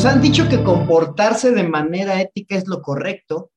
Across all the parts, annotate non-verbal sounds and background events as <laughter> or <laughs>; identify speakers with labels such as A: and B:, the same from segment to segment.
A: Nos han dicho que comportarse de manera ética es lo correcto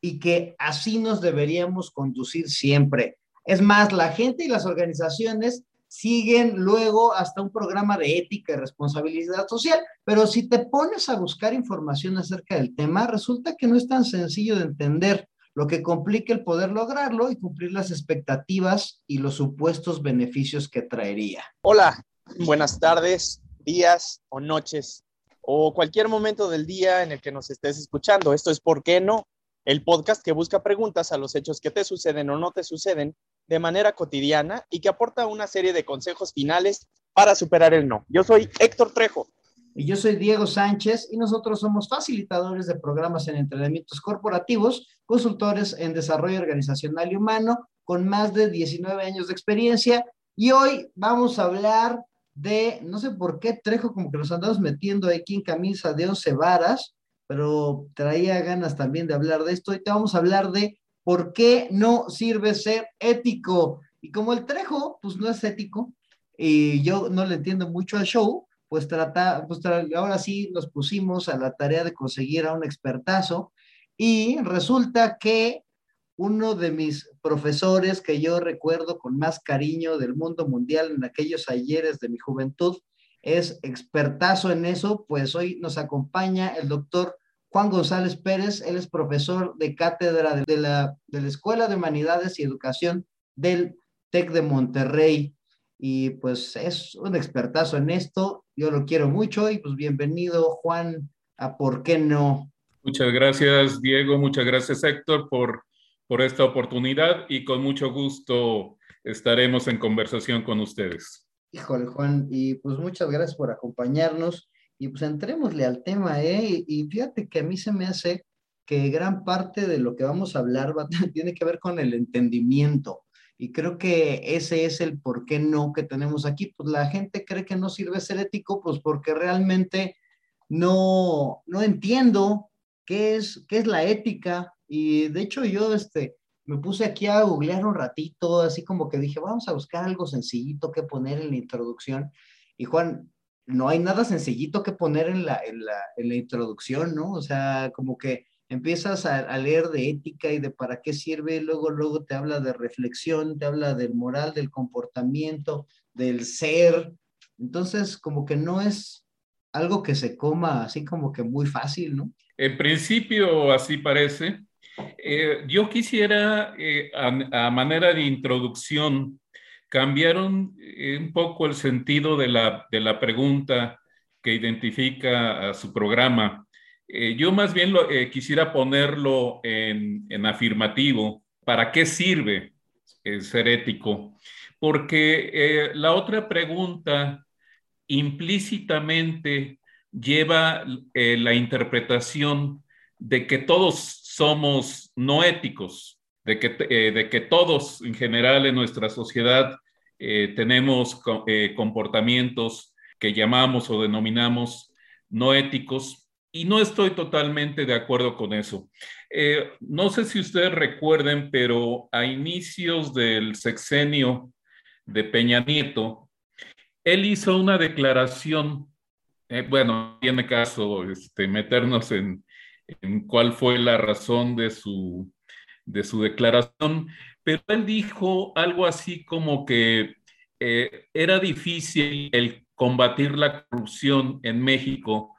A: y que así nos deberíamos conducir siempre. Es más, la gente y las organizaciones siguen luego hasta un programa de ética y responsabilidad social, pero si te pones a buscar información acerca del tema, resulta que no es tan sencillo de entender, lo que complica el poder lograrlo y cumplir las expectativas y los supuestos beneficios que traería.
B: Hola, buenas tardes, días o noches o cualquier momento del día en el que nos estés escuchando. Esto es ¿Por qué no? El podcast que busca preguntas a los hechos que te suceden o no te suceden de manera cotidiana y que aporta una serie de consejos finales para superar el no. Yo soy Héctor Trejo.
A: Y yo soy Diego Sánchez y nosotros somos facilitadores de programas en entrenamientos corporativos, consultores en desarrollo organizacional y humano con más de 19 años de experiencia. Y hoy vamos a hablar de, no sé por qué Trejo, como que nos andamos metiendo aquí en camisa de once varas, pero traía ganas también de hablar de esto. te vamos a hablar de por qué no sirve ser ético. Y como el Trejo, pues no es ético, y yo no le entiendo mucho al show, pues trata, pues ahora sí nos pusimos a la tarea de conseguir a un expertazo y resulta que uno de mis profesores que yo recuerdo con más cariño del mundo mundial en aquellos ayeres de mi juventud, es expertazo en eso, pues hoy nos acompaña el doctor Juan González Pérez, él es profesor de cátedra de la, de la Escuela de Humanidades y Educación del TEC de Monterrey. Y pues es un expertazo en esto, yo lo quiero mucho y pues bienvenido Juan a ¿Por qué no?
C: Muchas gracias Diego, muchas gracias Héctor por por esta oportunidad y con mucho gusto estaremos en conversación con ustedes.
A: Híjole, Juan, y pues muchas gracias por acompañarnos y pues entrémosle al tema, ¿eh? Y fíjate que a mí se me hace que gran parte de lo que vamos a hablar va, <laughs> tiene que ver con el entendimiento. Y creo que ese es el por qué no que tenemos aquí. Pues la gente cree que no sirve ser ético, pues porque realmente no, no entiendo qué es, qué es la ética, y de hecho yo este, me puse aquí a googlear un ratito, así como que dije, vamos a buscar algo sencillito que poner en la introducción. Y Juan, no hay nada sencillito que poner en la, en la, en la introducción, ¿no? O sea, como que empiezas a, a, leer de ética y de para qué sirve, luego, luego te habla de reflexión, te habla del moral, del comportamiento, del ser. Entonces, como que no es algo que se coma así como que muy fácil, ¿no?
C: En principio, así parece. Eh, yo quisiera, eh, a, manera de introducción, cambiar un, eh, poco el sentido de la, de la, pregunta que identifica a su programa. yo más bien lo, quisiera ponerlo en, en, afirmativo. ¿Para qué sirve ser ético? Porque la otra pregunta implícitamente lleva la interpretación de que todos somos no éticos, de que, eh, de que todos en general en nuestra sociedad eh, tenemos eh, comportamientos que llamamos o denominamos no éticos y no estoy totalmente de acuerdo con eso. no sé si ustedes recuerden, pero a inicios del sexenio de Peña Nieto, él hizo una declaración, bueno, tiene caso este, meternos en, en cuál fue la razón de su, de su declaración, pero él dijo algo así como que eh, era difícil el combatir la corrupción en México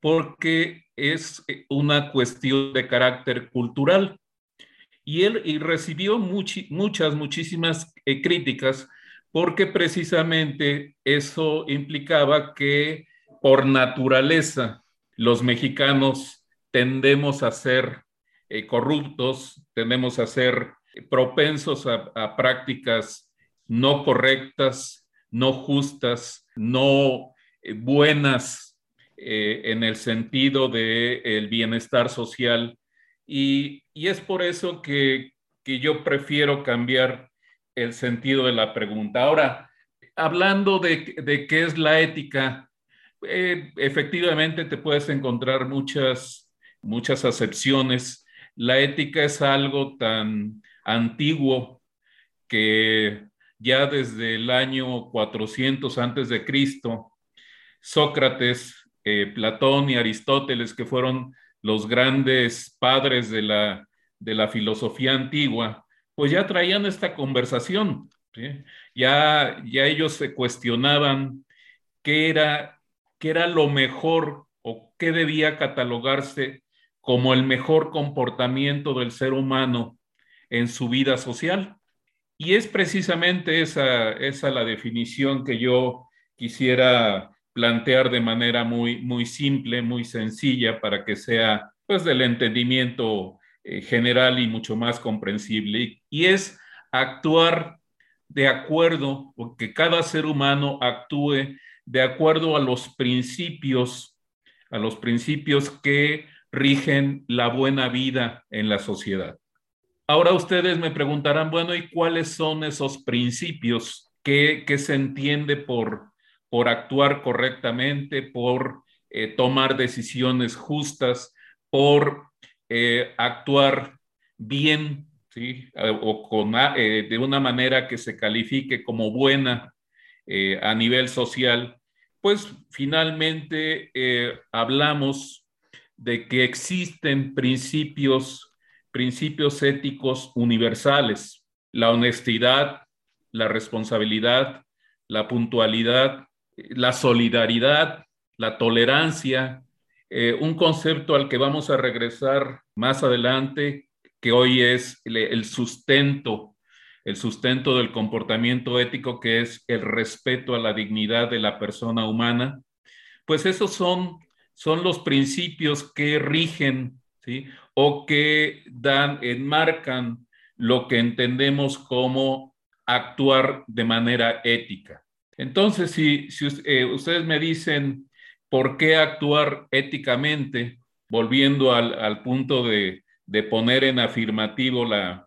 C: porque es una cuestión de carácter cultural. Y él y recibió muchas, muchísimas eh, críticas porque precisamente eso implicaba que por naturaleza los mexicanos tendemos a ser eh, corruptos, tendemos a ser propensos a, prácticas no correctas, no justas, no eh, buenas eh, en el sentido del el bienestar social. Y, es por eso que, yo prefiero cambiar el sentido de la pregunta. Ahora, hablando de, de qué es la ética, efectivamente te puedes encontrar muchas muchas acepciones. La ética es algo tan antiguo que ya desde el año 400 antes de Cristo, Sócrates eh, Platón y Aristóteles, que fueron los grandes padres de la, de la filosofía antigua, pues ya traían esta conversación. Ya, ya ellos se cuestionaban qué era, qué era lo mejor o qué debía catalogarse como el mejor comportamiento del ser humano en su vida social. Y es precisamente esa, esa la definición que yo quisiera plantear de manera muy, muy simple, muy sencilla, para que sea pues del entendimiento eh, general y mucho más comprensible. Y es actuar de acuerdo, o que cada ser humano actúe de acuerdo a los principios, a los principios que rigen la buena vida en la sociedad. Ahora ustedes me preguntarán, bueno, ¿y cuáles son esos principios que, se entiende por, por actuar correctamente, por eh, tomar decisiones justas, por eh, actuar bien, ¿sí? o con, eh, de una manera que se califique como buena a nivel social? Pues finalmente hablamos de que existen principios, principios éticos universales, la honestidad, la responsabilidad, la puntualidad, la solidaridad, la tolerancia, eh, un concepto al que vamos a regresar más adelante, que hoy es el sustento, el sustento del comportamiento ético, que es el respeto a la dignidad de la persona humana, pues esos son son los principios que rigen ¿sí? o que dan, enmarcan lo que entendemos como actuar de manera ética. Entonces, si, eh, ustedes me dicen por qué actuar éticamente, volviendo al, punto de, poner en afirmativo la,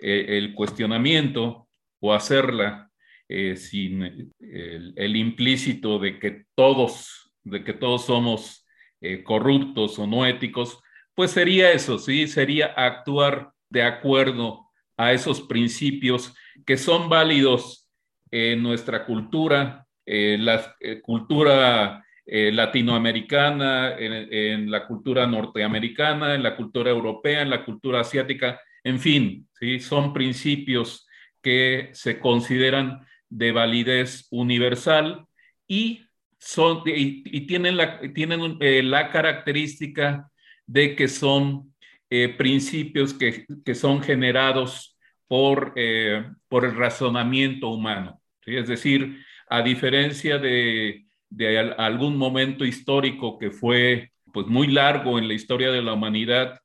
C: eh, el cuestionamiento o hacerla eh, sin el, el, implícito de que todos, de que todos somos eh, corruptos o no éticos, pues sería eso, ¿sí? Sería actuar de acuerdo a esos principios que son válidos en nuestra cultura, en la eh, cultura eh, latinoamericana, en, la cultura norteamericana, en la cultura europea, en la cultura asiática, en fin, ¿sí? son principios que se consideran de validez universal y son, y, tienen, la, tienen eh, la característica de que son eh, principios que, que, son generados por, eh, por el razonamiento humano. Es decir, a diferencia de, de, algún momento histórico que fue pues, muy largo en la historia de la humanidad,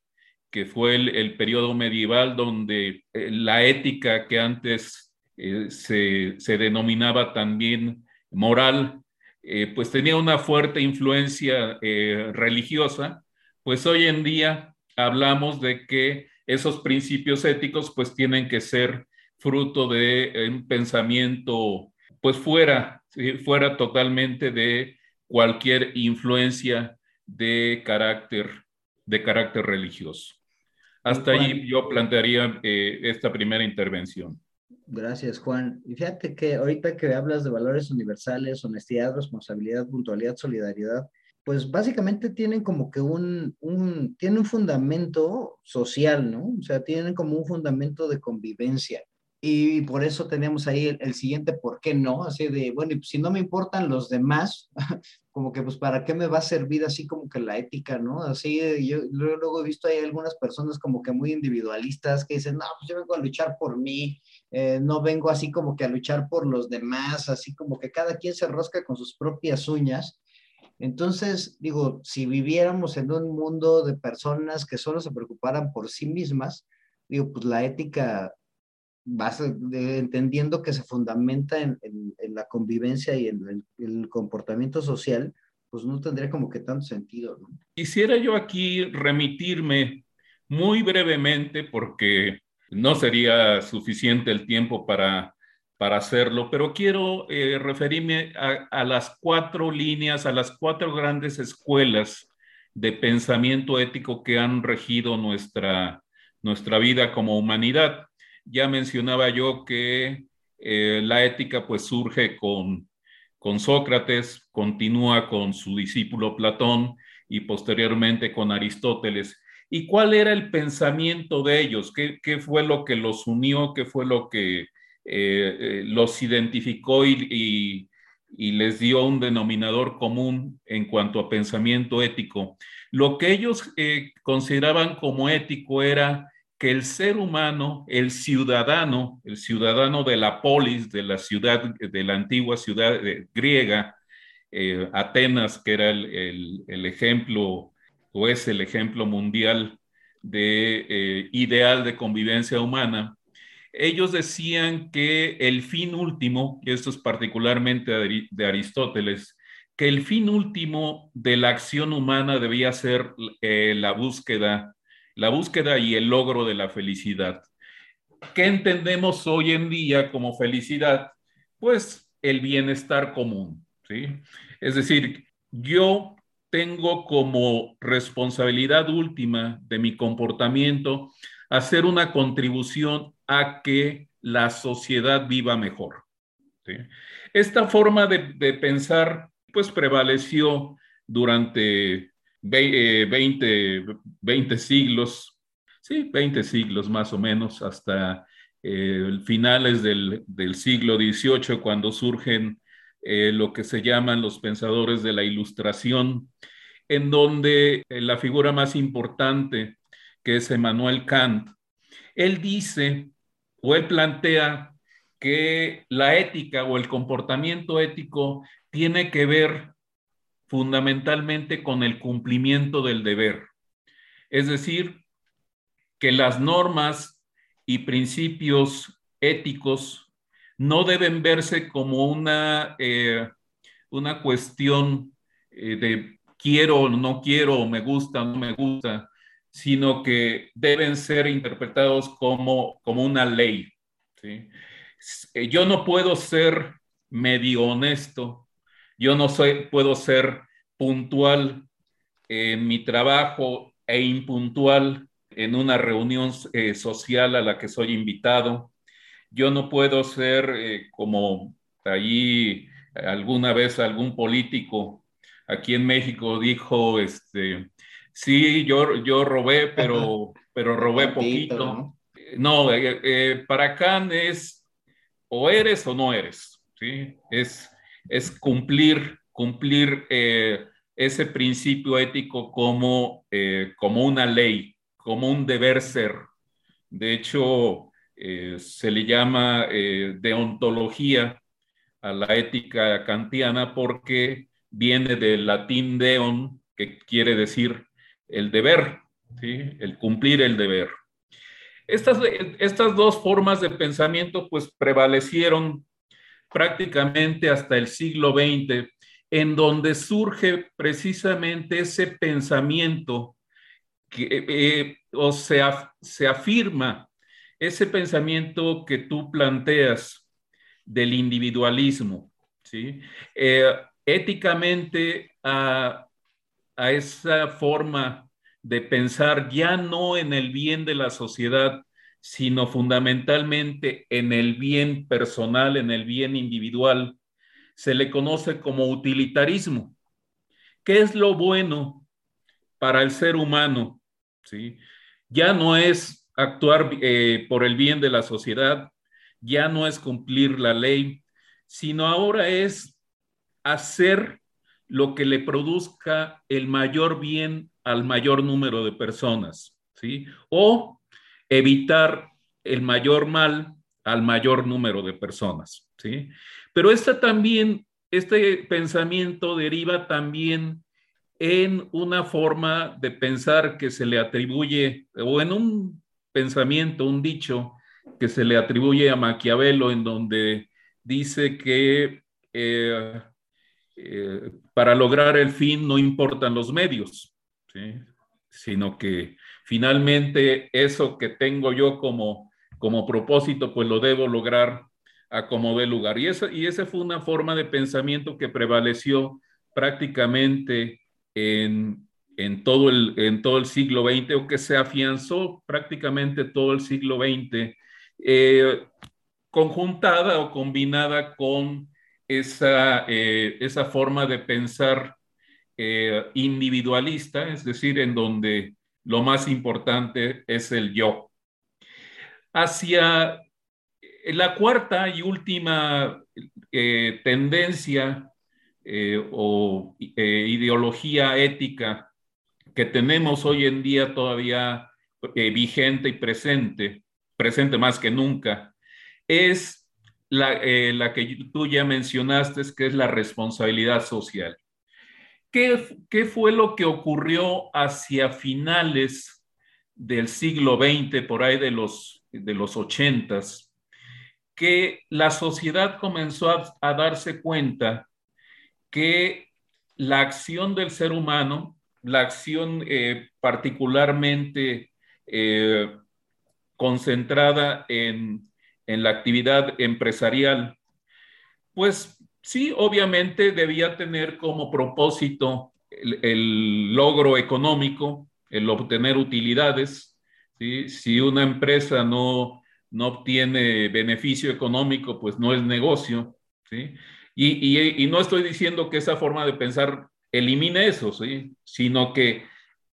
C: que fue el, el periodo medieval, donde la ética que antes se, se denominaba también moral, eh, pues tenía una fuerte influencia eh, religiosa, pues hoy en día hablamos de que esos principios éticos pues tienen que ser fruto de un pensamiento pues fuera, fuera totalmente de cualquier influencia de carácter, de carácter religioso. Hasta ahí yo plantearía eh, esta primera intervención.
A: Gracias, Juan. Y fíjate que ahorita que hablas de valores universales, honestidad, responsabilidad, puntualidad, solidaridad, pues básicamente tienen como que un, un, tienen un fundamento social, ¿no? O sea, tienen como un fundamento de convivencia. Y por eso tenemos ahí el, siguiente por qué no, así de, bueno, si no me importan los demás, <laughs> como que pues para qué me va a servir así como que la ética, ¿no? Así yo luego he visto ahí algunas personas como que muy individualistas que dicen, no, pues yo vengo a luchar por mí, eh, no vengo así como que a luchar por los demás, así como que cada quien se rosca con sus propias uñas. Entonces, digo, si viviéramos en un mundo de personas que solo se preocuparan por sí mismas, digo, pues la ética entendiendo que se fundamenta en, la convivencia y en el, comportamiento social, pues no tendría como que tanto sentido.
C: Quisiera yo aquí remitirme muy brevemente, porque no sería suficiente el tiempo para, para hacerlo, pero quiero eh, referirme a, las cuatro líneas, a las cuatro grandes escuelas de pensamiento ético que han regido nuestra, nuestra vida como humanidad. Ya mencionaba yo que eh, la ética pues surge con, con Sócrates, continúa con su discípulo Platón y posteriormente con Aristóteles. ¿Y cuál era el pensamiento de ellos? ¿Qué, fue lo que los unió? ¿Qué fue lo que eh, eh, los identificó y, les dio un denominador común en cuanto a pensamiento ético? Lo que ellos eh, consideraban como ético era que el ser humano, el ciudadano, el ciudadano de la polis, de la ciudad, de la antigua ciudad griega, Atenas, que era el, el ejemplo o es el ejemplo mundial de eh, ideal de convivencia humana, ellos decían que el fin último, y esto es particularmente de Aristóteles, que el fin último de la acción humana debía ser eh, la búsqueda, la búsqueda y el logro de la felicidad. ¿Qué entendemos hoy en día como felicidad? Pues el bienestar común, ¿sí? Es decir, yo tengo como responsabilidad última de mi comportamiento hacer una contribución a que la sociedad viva mejor. Esta forma de, pensar pues prevaleció durante 20, 20 eh, siglos, sí, 20 siglos más o menos, hasta eh, finales del, del siglo XVIII, cuando surgen eh, lo que se llaman los pensadores de la ilustración, en donde eh, la figura más importante, que es Emmanuel Kant, él dice o él plantea que la ética o el comportamiento ético tiene que ver fundamentalmente con el cumplimiento del deber. Es decir, que las normas y principios éticos no deben verse como una, eh, una cuestión eh, de quiero o no quiero, me gusta o no me gusta, sino que deben ser interpretados como, como una ley. ¿sí? Eh, yo no puedo ser medio honesto, yo no soy, puedo ser puntual en mi trabajo e impuntual en una reunión social a la que soy invitado yo no puedo ser eh, como allí alguna vez algún político aquí en México dijo, este, sí, yo, yo robé, pero, <laughs> pero robé poquito. No, eh, eh, para Kant es o eres o no eres, ¿sí? Es, es cumplir, cumplir ese principio ético como, como una ley, como un deber ser. De hecho, eh, se le llama eh, deontología a la ética kantiana porque viene del latín deon, que quiere decir el deber, el cumplir el deber. Estas, estas dos formas de pensamiento pues prevalecieron prácticamente hasta el siglo XX, en donde surge precisamente ese pensamiento que, eh, o sea, se afirma ese pensamiento que tú planteas del individualismo, ¿sí? Eh, éticamente a, a esa forma de pensar ya no en el bien de la sociedad, sino fundamentalmente en el bien personal, en el bien individual, se le conoce como utilitarismo. ¿Qué es lo bueno para el ser humano? ¿Sí? Ya no es actuar eh, por el bien de la sociedad ya no es cumplir la ley, sino ahora es hacer lo que le produzca el mayor bien al mayor número de personas, ¿sí? O evitar el mayor mal al mayor número de personas, ¿sí? Pero esta también, este pensamiento deriva también en una forma de pensar que se le atribuye, o en un pensamiento, un dicho que se le atribuye a Maquiavelo, en donde dice que eh, eh, para lograr el fin no importan los medios, sino que finalmente eso que tengo yo como, como propósito, pues lo debo lograr a como dé lugar. Y esa, y esa fue una forma de pensamiento que prevaleció prácticamente en, en todo el, en todo el siglo XX o que se afianzó prácticamente todo el siglo XX, eh, conjuntada o combinada con esa, esa forma de pensar individualista, es decir, en donde lo más importante es el yo. Hacia la cuarta y última tendencia o ideología ética que tenemos hoy en día todavía eh, vigente y presente, presente más que nunca, es la, eh, la, que tú ya mencionaste, que es la responsabilidad social. ¿Qué, ¿Qué fue lo que ocurrió hacia finales del siglo XX, por ahí de los, de los 80 que la sociedad comenzó a, a darse cuenta que la acción del ser humano la acción eh, particularmente eh, concentrada en, la actividad empresarial, pues sí, obviamente debía tener como propósito el, logro económico, el obtener utilidades. Si una empresa no, no obtiene beneficio económico, pues no es negocio. y, no estoy diciendo que esa forma de pensar elimine eso, ¿sí? sino que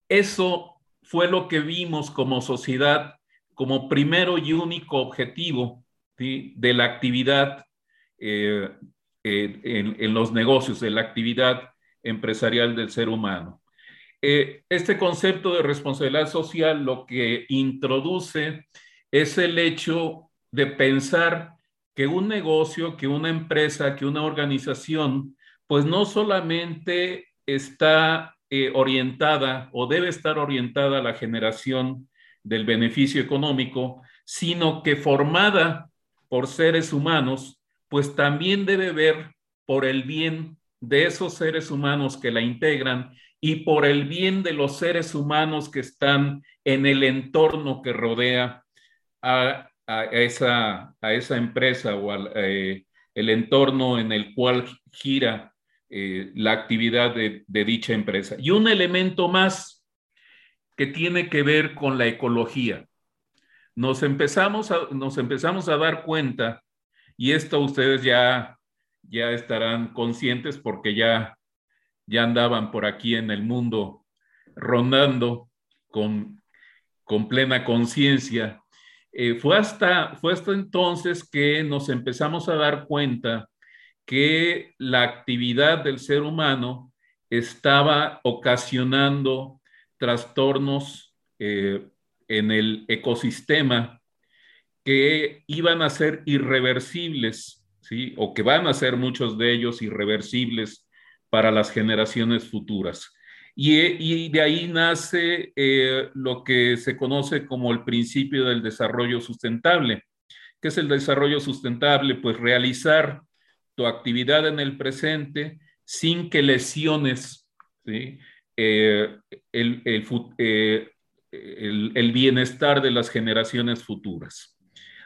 C: eso fue lo que vimos como sociedad como primero y único objetivo de la actividad eh, en, los negocios, de la actividad empresarial del ser humano. Eh, este concepto de responsabilidad social lo que introduce es el hecho de pensar que un negocio, que una empresa, que una organización pues no solamente está eh, orientada o debe estar orientada a la generación del beneficio económico, sino que formada por seres humanos, pues también debe ver por el bien de esos seres humanos que la integran y por el bien de los seres humanos que están en el entorno que rodea a, esa, empresa o eh, el entorno en el cual gira eh, la actividad de, dicha empresa. Y un elemento más que tiene que ver con la ecología. Nos empezamos a, nos empezamos a dar cuenta, y esto ustedes ya, ya estarán conscientes porque ya, ya andaban por aquí en el mundo rondando con, con plena conciencia. Eh, fue, hasta, fue hasta entonces que nos empezamos a dar cuenta que la actividad del ser humano estaba ocasionando trastornos eh, en el ecosistema que iban a ser irreversibles, ¿sí? o que van a ser muchos de ellos irreversibles para las generaciones futuras. Y, de ahí nace eh, lo que se conoce como el principio del desarrollo sustentable. ¿Qué es el desarrollo sustentable? Pues realizar tu actividad en el presente sin que lesiones eh, eh, el, el, bienestar de las generaciones futuras.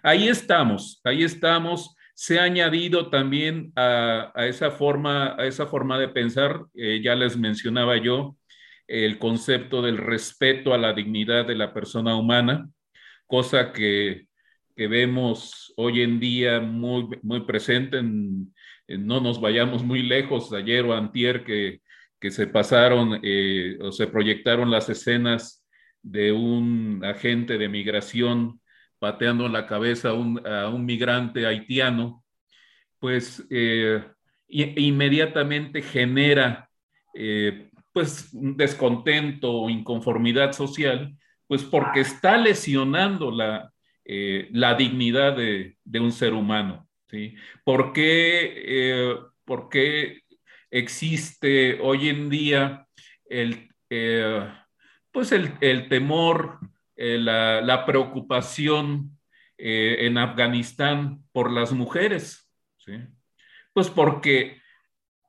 C: Ahí estamos, ahí estamos. Se ha añadido también a, esa, forma, a esa forma de pensar, eh, ya les mencionaba yo, el concepto del respeto a la dignidad de la persona humana, cosa que, que vemos hoy en día muy, muy presente en, no nos vayamos muy lejos, ayer o antier que, que se pasaron eh, o se proyectaron las escenas de un agente de migración pateando la cabeza a un, a un migrante haitiano, pues eh, inmediatamente genera pues descontento o inconformidad social, pues porque está lesionando la, la dignidad de, de un ser humano. ¿Sí? ¿Por qué, eh, existe hoy en día el, eh, pues el, temor, eh, la, preocupación en Afganistán por las mujeres? Pues porque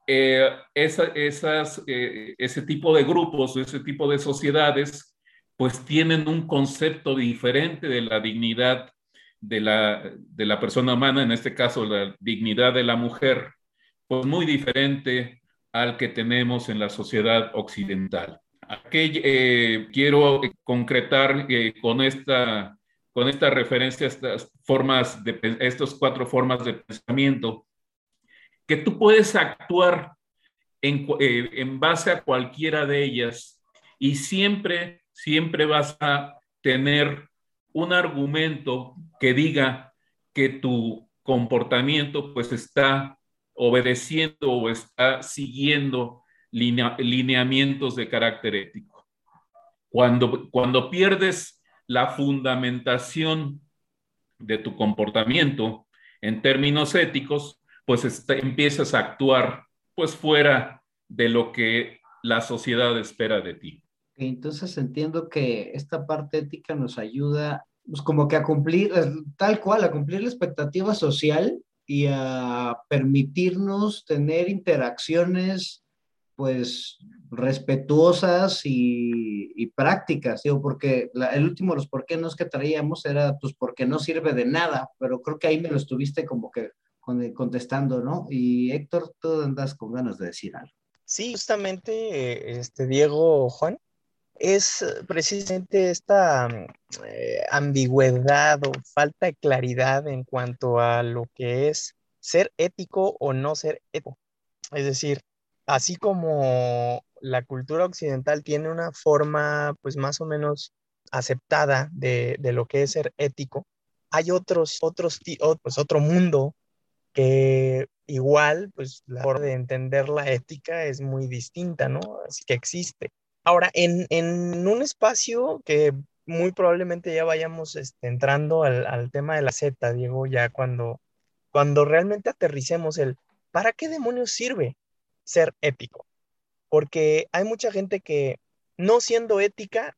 C: esas, ese tipo de grupos, ese tipo de sociedades, pues tienen un concepto diferente de la dignidad de la, persona humana, en este caso la dignidad de la mujer, pues muy diferente al que tenemos en la sociedad occidental. Aquí eh, quiero concretar eh, con, esta, con referencia a estas formas de, estas cuatro formas de pensamiento, que tú puedes actuar en, eh, en base a cualquiera de ellas y siempre, siempre vas a tener un argumento que diga que tu comportamiento pues está obedeciendo o está siguiendo lineamientos de carácter ético. Cuando, cuando pierdes la fundamentación de tu comportamiento en términos éticos, pues empiezas a actuar pues fuera de lo que la sociedad espera de ti.
A: Entonces entiendo que esta parte ética nos ayuda pues como que a cumplir, tal cual, a cumplir la expectativa social y a permitirnos tener interacciones pues respetuosas y, prácticas, digo, porque el último los por qué no que traíamos era pues porque no sirve de nada, pero creo que ahí me lo estuviste como que contestando, ¿no? Y Héctor, tú andas con ganas de decir algo.
D: Sí, justamente, este Diego Juan, es precisamente esta eh, ambigüedad o falta de claridad en cuanto a lo que es ser ético o no ser ético. Es decir, así como la cultura occidental tiene una forma pues más o menos aceptada de, lo que es ser ético, hay otros, otros, pues otro mundo que igual, pues la forma de entender la ética es muy distinta, ¿no? Así que existe. Ahora, en, un espacio que muy probablemente ya vayamos este, entrando al, tema de la Z, Diego, ya cuando, cuando realmente aterricemos el, ¿para qué demonios sirve ser ético? Porque hay mucha gente que no siendo ética,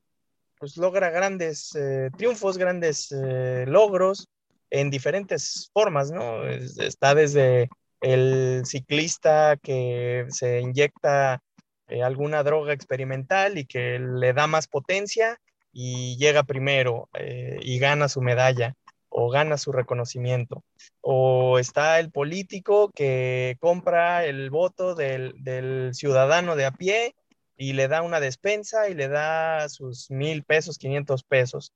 D: pues logra grandes eh, triunfos, grandes eh, logros en diferentes formas, ¿no? está desde el ciclista que se inyecta eh, alguna droga experimental y que le da más potencia y llega primero y gana su medalla o gana su reconocimiento. O está el político que compra el voto del, ciudadano de a pie y le da una despensa y le da sus mil pesos, quinientos pesos.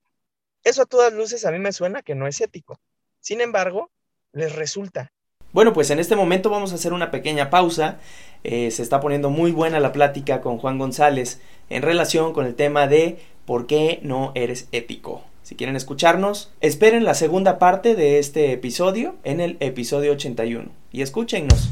D: Eso a todas luces a mí me suena que no es ético. Sin embargo, les resulta.
E: Bueno, pues en este momento vamos a hacer una pequeña pausa. Eh, se está poniendo muy buena la plática con Juan González en relación con el tema de por qué no eres ético. Si quieren escucharnos, esperen la segunda parte de este episodio en el episodio 81 y escúchennos.